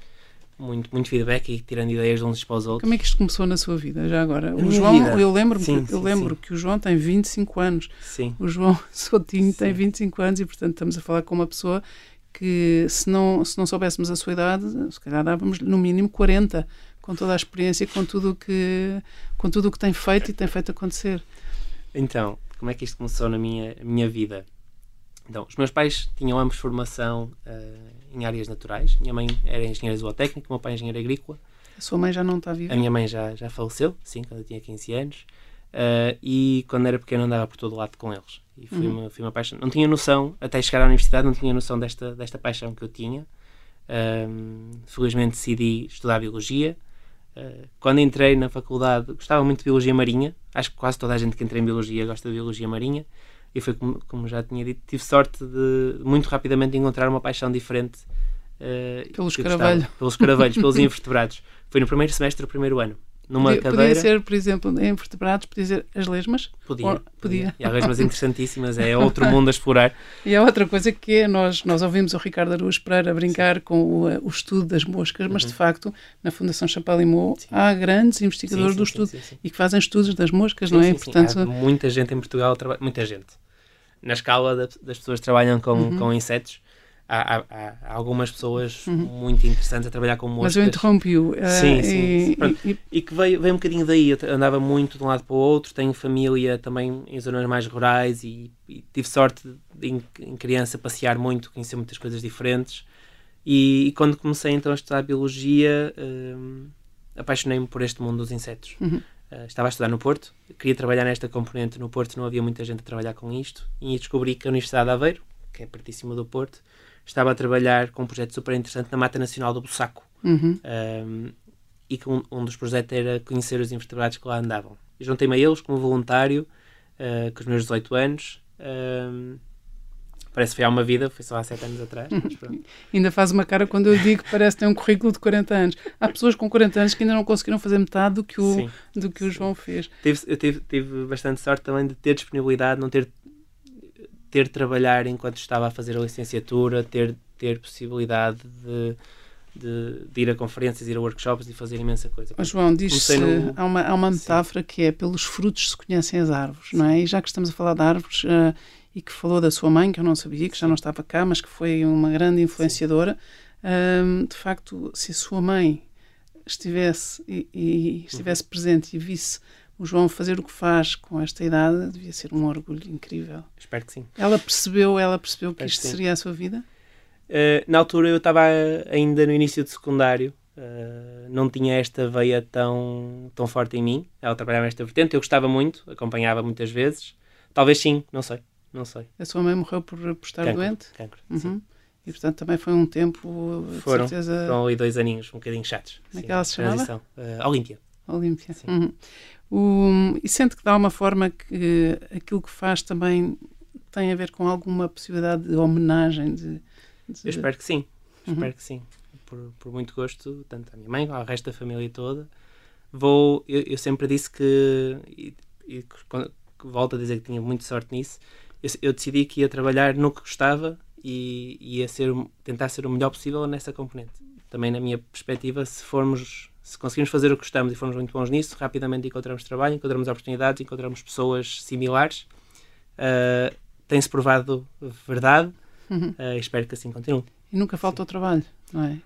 S2: muito, muito feedback e tirando ideias de uns para os outros.
S1: Como é que isto começou na sua vida, já agora? O João, vida. eu lembro, sim, eu sim, lembro sim. que o João tem 25 anos.
S2: Sim.
S1: O João [LAUGHS] Sotinho tem 25 anos e, portanto, estamos a falar com uma pessoa que se não, se não soubéssemos a sua idade, se calhar dávamos no mínimo 40, com toda a experiência, com tudo que, com tudo o que tem feito e tem feito acontecer.
S2: Então, como é que isto começou na minha, minha vida? Então, os meus pais tinham ambos formação uh, em áreas naturais. Minha mãe era engenheira zootécnica, meu pai engenheiro agrícola.
S1: A sua mãe já não está viva?
S2: A minha mãe já, já faleceu, sim, quando eu tinha 15 anos. Uh, e quando era pequeno andava por todo lado com eles. E fui, uhum. uma, fui uma paixão. Não tinha noção, até chegar à universidade, não tinha noção desta, desta paixão que eu tinha. Um, felizmente decidi estudar Biologia. Uh, quando entrei na faculdade, gostava muito de Biologia Marinha. Acho que quase toda a gente que entra em Biologia gosta de Biologia Marinha. E foi como, como já tinha dito, tive sorte de muito rapidamente encontrar uma paixão diferente.
S1: Uh, pelos caravelhos.
S2: Pelos caravelhos, pelos [LAUGHS] invertebrados. Foi no primeiro semestre do primeiro ano numa
S1: podia,
S2: cadeira.
S1: Podia ser, por exemplo, em vertebrados, podia ser as lesmas?
S2: Podia. Ou, podia. E há lesmas interessantíssimas, é outro mundo a explorar. [LAUGHS]
S1: E há outra coisa que é, nós, nós ouvimos o Ricardo Aruz para brincar sim. com o, o, estudo das moscas, mas uhum. de facto, na Fundação Champalimau há grandes investigadores sim, sim, do estudo e que fazem estudos das moscas, não é?
S2: Portanto, há muita gente em Portugal, muita gente. Na escala das pessoas que trabalham com, uhum. com insetos, há, há, há algumas pessoas uhum. muito interessantes a trabalhar com moscas.
S1: Mas eu interrompi-o. Uh,
S2: sim, sim. E, e, e, que veio, veio um bocadinho daí. Eu andava muito de um lado para o outro, tenho família também em zonas mais rurais e, e tive sorte de, em, em, criança, passear muito, conhecer muitas coisas diferentes. E, quando comecei então a estudar Biologia, uh, apaixonei-me por este mundo dos insetos. Uhum. Uh, estava a estudar no Porto, queria trabalhar nesta componente no Porto, não havia muita gente a trabalhar com isto, e descobri que a Universidade de Aveiro, que é pertíssimo do Porto, estava a trabalhar com um projeto super interessante na Mata Nacional do Bussaco. Uhum. Um, e que um, um, dos projetos era conhecer os invertebrados que lá andavam. Juntei-me a eles como voluntário, uh, com os meus 18 anos. Um, parece que foi há uma vida, foi só há 7 anos atrás. [LAUGHS]
S1: ainda faz uma cara quando eu digo que parece ter um currículo de 40 anos. Há pessoas com 40 anos que ainda não conseguiram fazer metade do que o, do que o João fez.
S2: Tive, eu tive, tive bastante sorte também de ter disponibilidade, não ter ter de trabalhar enquanto estava a fazer a licenciatura, ter, ter possibilidade de, de, de, ir a conferências, ir a workshops e fazer imensa coisa.
S1: Mas João, diz-se, no... há, uma, há uma metáfora Sim. que é pelos frutos se conhecem as árvores, não é? E já que estamos a falar de árvores uh, e que falou da sua mãe, que eu não sabia, que já não estava cá, mas que foi uma grande influenciadora, uh, de facto, se a sua mãe estivesse e, e estivesse uhum. presente e visse o João fazer o que faz com esta idade devia ser um orgulho incrível.
S2: Espero que sim.
S1: Ela percebeu, ela percebeu que isto que seria a sua vida?
S2: Uh, na altura eu estava ainda no início de secundário, uh, não tinha esta veia tão, tão forte em mim. Ela trabalhava nesta vertente, eu gostava muito, acompanhava muitas vezes. Talvez sim, não sei, não sei.
S1: A sua mãe morreu por, por estar
S2: cancro,
S1: doente?
S2: Cancro, uhum. sim.
S1: E portanto também foi um tempo,
S2: foram,
S1: certeza...
S2: Foram ali dois aninhos, um bocadinho chatos.
S1: Como é que ela se chamava?
S2: Uh, Olímpia.
S1: Olímpia. Uhum. O, e sente que de alguma forma que aquilo que faz também tem a ver com alguma possibilidade de homenagem? De, de...
S2: Eu espero que sim, uhum. espero que sim. Por, por muito gosto, tanto à minha mãe como ao resto da família toda. Vou, eu, eu sempre disse que, e, e volto a dizer que tinha muita sorte nisso, eu, decidi que ia trabalhar no que gostava e ia ser, tentar ser o melhor possível nessa componente. Também na minha perspectiva, se formos se conseguimos fazer o que gostamos e formos muito bons nisso, rapidamente encontramos trabalho, encontramos oportunidades, encontramos pessoas similares. Uh, Tem-se provado verdade uhum. uh, espero que assim continue.
S1: E nunca falta o trabalho, não é?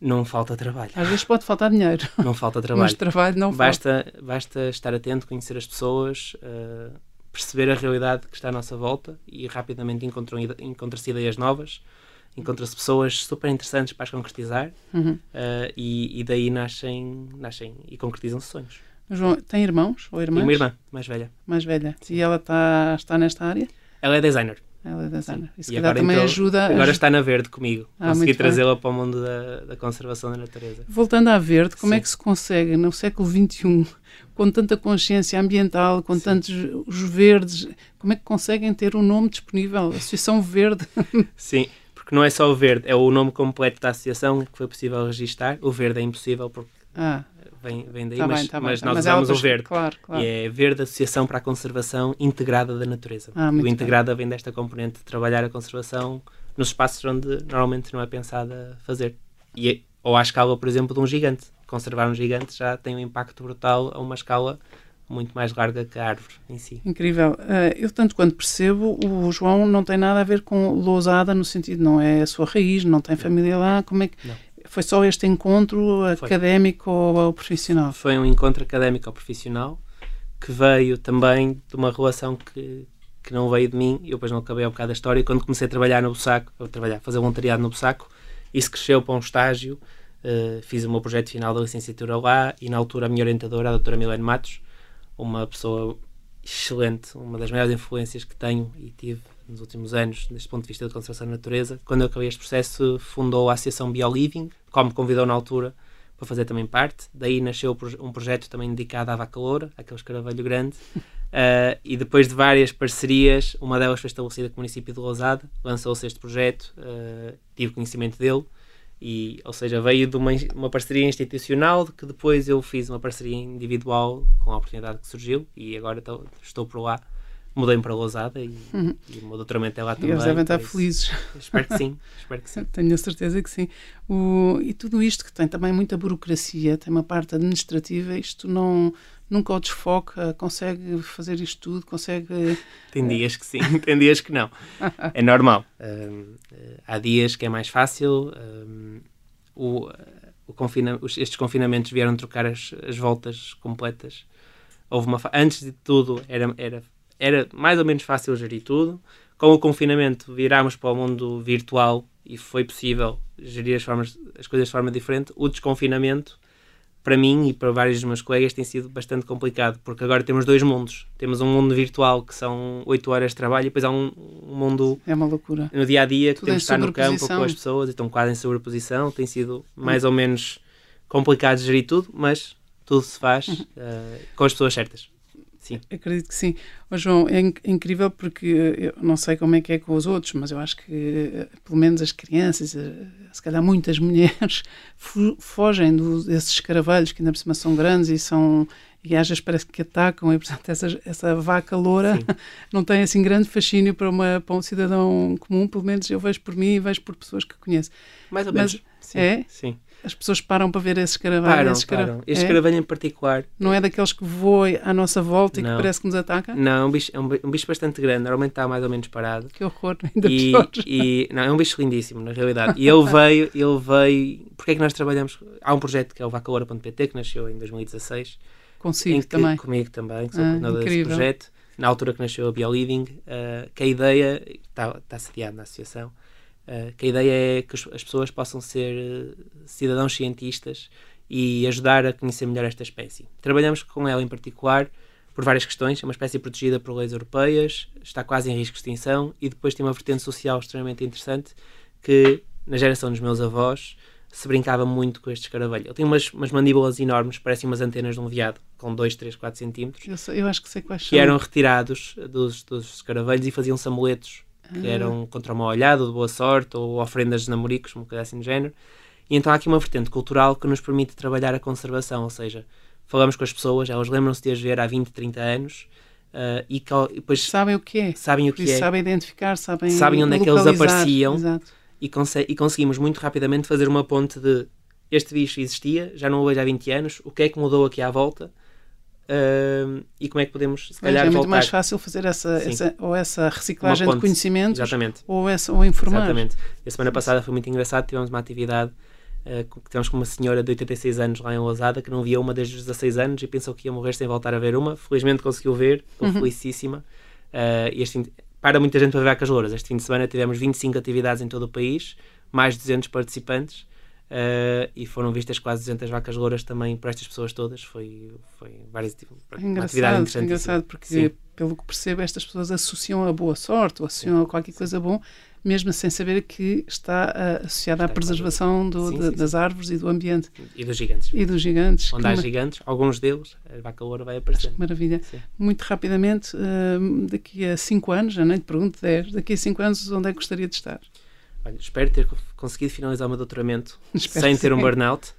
S2: Não falta trabalho.
S1: Às vezes pode faltar dinheiro.
S2: Não falta trabalho.
S1: Mas trabalho não
S2: basta,
S1: falta.
S2: Basta estar atento, conhecer as pessoas, uh, perceber a realidade que está à nossa volta e rapidamente encontrar-se ideias novas encontra-se pessoas super interessantes para as concretizar uhum. uh, e, e, daí nascem, nascem e concretizam-se sonhos.
S1: João, tem irmãos ou irmãs?
S2: Tenho uma irmã, mais velha.
S1: Mais velha. Sim. E ela está, está nesta área?
S2: Ela é designer.
S1: Ela é. Isso agora também entrou, ajuda.
S2: Agora está na verde comigo. Ah, Consegui trazê-la para o mundo da, da, conservação da natureza.
S1: Voltando à verde, como é Sim. é que se consegue no século XXI, com tanta consciência ambiental, com Sim. tantos os verdes, como é que conseguem ter o um nome disponível? Associação Verde. [LAUGHS]
S2: Sim, porque não é só o verde, é o nome completo da associação que foi possível registar. O verde é impossível porque ah. Vem, vem daí, tá mas, bem, tá mas bem, nós mas usamos o verde.
S1: Claro, claro.
S2: E é Verde Associação para a Conservação Integrada da Natureza.
S1: Ah, o
S2: integrada vem desta componente de trabalhar a conservação nos espaços onde normalmente não é pensada fazer. E, é, ou à escala, por exemplo, de um gigante. Conservar um gigante já tem um impacto brutal a uma escala muito mais larga que a árvore em si.
S1: Incrível. Uh, eu, tanto quanto percebo, o João não tem nada a ver com Lousada, no sentido, não é a sua raiz, não tem família lá. Como é que. Não. Foi só este encontro Foi. académico ou, profissional?
S2: Foi um encontro académico ou profissional que veio também de uma relação que, que não veio de mim. Eu depois não acabei ao bocado da história. Quando comecei a trabalhar no Bussaco, a trabalhar, fazer voluntariado no Bussaco, isso cresceu para um estágio. Uh, fiz o meu projeto final da licenciatura lá e na altura a minha orientadora, a doutora Milene Matos, uma pessoa excelente, uma das maiores influências que tenho e tive nos últimos anos, deste ponto de vista da conservação da natureza. Quando eu acabei este processo, fundou a Associação BioLiving, como me convidou na altura para fazer também parte. Daí nasceu um projeto também dedicado à vaca loura, aquele escaravelho grande. Uh, [LAUGHS] e depois de várias parcerias, uma delas foi estabelecida com o município de Lousada, lançou-se este projeto, uh, tive conhecimento dele e, ou seja, veio de uma, uma parceria institucional que depois eu fiz uma parceria individual com a oportunidade que surgiu e agora estou, estou por lá. Mudei-me para Lousada e, uhum. e o meu doutoramento é lá também.
S1: Eles devem estar felizes.
S2: Espero que sim. Espero que [LAUGHS] sim.
S1: Tenho a certeza que sim. O, e tudo isto que tem também muita burocracia, tem uma parte administrativa, isto não, nunca o desfoca, consegue fazer isto tudo, consegue...
S2: Tem dias que sim, tem dias que não. [LAUGHS] É normal. Um, há dias que é mais fácil. Um, o, o confina, estes confinamentos vieram trocar as, as voltas completas. Houve uma antes de tudo era, era, era mais ou menos fácil gerir tudo. Com o confinamento virámos para o mundo virtual e foi possível gerir as, formas, as coisas de forma diferente. O desconfinamento para mim e para vários dos meus colegas tem sido bastante complicado, porque agora temos dois mundos. Temos um mundo virtual que são 8 horas de trabalho e depois há um, um mundo
S1: é uma loucura.
S2: no dia a dia que Tudo temos que estar no campo com as pessoas e estão quase em sobreposição. Tem sido mais hum. ou menos complicado gerir tudo, mas tudo se faz uh, [LAUGHS] com as pessoas certas. Sim.
S1: Acredito que sim. Oh, João, é, é, incrível porque eu não sei como é que é com os outros, mas eu acho que eh, pelo menos as crianças, eh, se calhar muitas [LAUGHS] mulheres, fogem do, desses escaravelhos que ainda por cima são grandes e são e às vezes parece que atacam e portanto essa, essa vaca loura sim. [LAUGHS] não tem assim grande fascínio para, uma, para um cidadão comum, pelo menos eu vejo por mim e vejo por pessoas que conheço.
S2: Mais ou menos. Mas, sim.
S1: É?
S2: Sim.
S1: As pessoas param para ver esse escaravelho.
S2: Param, esse param. Este é? escaravelho em particular.
S1: Não é daqueles que voam à nossa volta e não. que parece que nos ataca?
S2: Não, é um bicho, é um, bicho bastante grande. Normalmente está mais ou menos parado.
S1: Que horror, [LAUGHS] ainda
S2: e. E, não, é um bicho lindíssimo, na realidade. E ele veio, ele veio... Porquê é que nós trabalhamos... Há um projeto que é o vacaora.pt que nasceu em 2016.
S1: Consigo que, também.
S2: Comigo também, que sou ah, coordenador desse projeto. Na altura que nasceu a BioLiving, uh, que a ideia... Está, está sediado na associação Uh, que a ideia é que as pessoas possam ser uh, cidadãos cientistas e ajudar a conhecer melhor esta espécie. Trabalhamos com ela em particular por várias questões. É uma espécie protegida por leis europeias, está quase em risco de extinção e depois tem uma vertente social extremamente interessante que, na geração dos meus avós, se brincava muito com este escaravelho. Ele tem umas, umas mandíbulas enormes, parecem umas antenas de um veado, com 2, 3, 4 centímetros.
S1: Eu, sei, eu acho que sei quais
S2: Que eram retirados dos, dos escaravelhos e faziam-se amuletos que eram contra uma olhada, de boa sorte, ou ofrendas de namoricos, uma coisa assim do género. E então há aqui uma vertente cultural que nos permite trabalhar a conservação, ou seja, falamos com as pessoas, elas lembram-se de as ver há 20, 30 anos, uh, e, que, depois
S1: sabem o que é,
S2: sabem o que é,
S1: sabem identificar, sabem,
S2: sabem onde é que eles apareciam, e, e conseguimos muito rapidamente fazer uma ponte de este bicho existia, já não o vejo há 20 anos, o que é que mudou aqui à volta, Uh, e como é que podemos, se calhar,
S1: É
S2: muito
S1: mais fácil fazer essa, essa ou essa reciclagem de conhecimentos Exatamente. Ou, essa, ou informar.
S2: Exatamente. A semana passada foi muito engraçado, tivemos uma atividade uh, que tivemos com uma senhora de 86 anos lá em Lousada que não via uma desde os 16 anos e pensou que ia morrer sem voltar a ver uma. Felizmente conseguiu ver, estou uhum. felicíssima. Uh, este para muita gente para ver vacas louras. Este fim de semana tivemos 25 atividades em todo o país, mais de 200 participantes Uh, e foram vistas quase 200 vacas louras também por estas pessoas todas. Foi, foi várias, tipo,
S1: uma atividade interessante. engraçado, porque Sim. pelo que percebo, estas pessoas associam a boa sorte ou associam sim, a qualquer sim. coisa bom, mesmo sem saber que está uh, associada à preservação do, de, das árvores e do ambiente.
S2: E dos gigantes.
S1: E dos gigantes.
S2: Onde há gigantes, alguns deles, a vaca loura vai aparecer.
S1: Maravilha. Muito rapidamente, uh, daqui a 5 anos, já nem te pergunto 10, daqui a 5 anos, onde é que gostaria de estar?
S2: Olha, espero ter conseguido finalizar o meu doutoramento [LAUGHS] sem ter um burnout.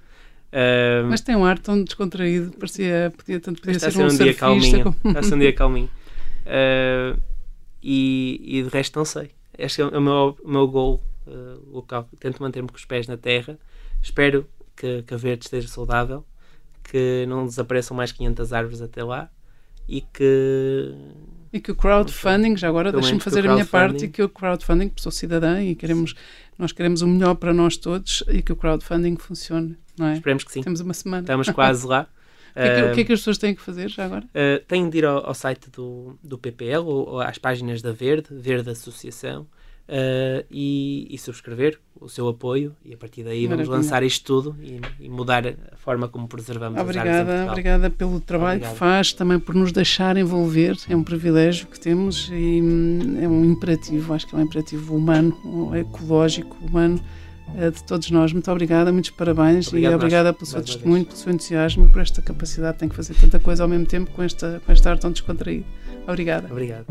S1: Uh, Mas tem um ar tão descontraído, parecia, podia, tanto podia
S2: ser,
S1: ser um,
S2: um dia calminho. Como... Está a ser um dia [LAUGHS] calminho. Uh, e, e de resto não sei. Este é o meu, o meu goal uh, local. Tento manter-me com os pés na terra. Espero que, que a verde esteja saudável, que não desapareçam mais 500 árvores até lá e que
S1: e que o crowdfunding, já agora deixa-me fazer a minha parte, e que o crowdfunding, sou cidadã e queremos, nós queremos o melhor para nós todos e que o crowdfunding funcione, não é?
S2: Esperemos que sim.
S1: Temos uma semana.
S2: Estamos quase lá. [LAUGHS]
S1: O que, é que, que, é que, as pessoas têm que fazer já agora?
S2: Uh, têm de ir ao, ao site do, do PPL ou, ou, às páginas da Verde, Verde Associação, uh, e, e, subscrever o seu apoio e a partir daí Maravilha. vamos lançar isto tudo e, e, mudar a forma como preservamos
S1: obrigada,
S2: as áreas
S1: Obrigada pelo trabalho Obrigado. que faz, também por nos deixar envolver, é um privilégio que temos e hum, é um imperativo, acho que é um imperativo humano, ecológico, humano, eh, de todos nós. Muito obrigada, muitos parabéns Obrigado e obrigada nós, pelo seu testemunho, pelo seu entusiasmo e por esta capacidade. Tem que fazer tanta coisa ao mesmo tempo com esta, com esta arte tão descontraída. Obrigada.
S2: Obrigado.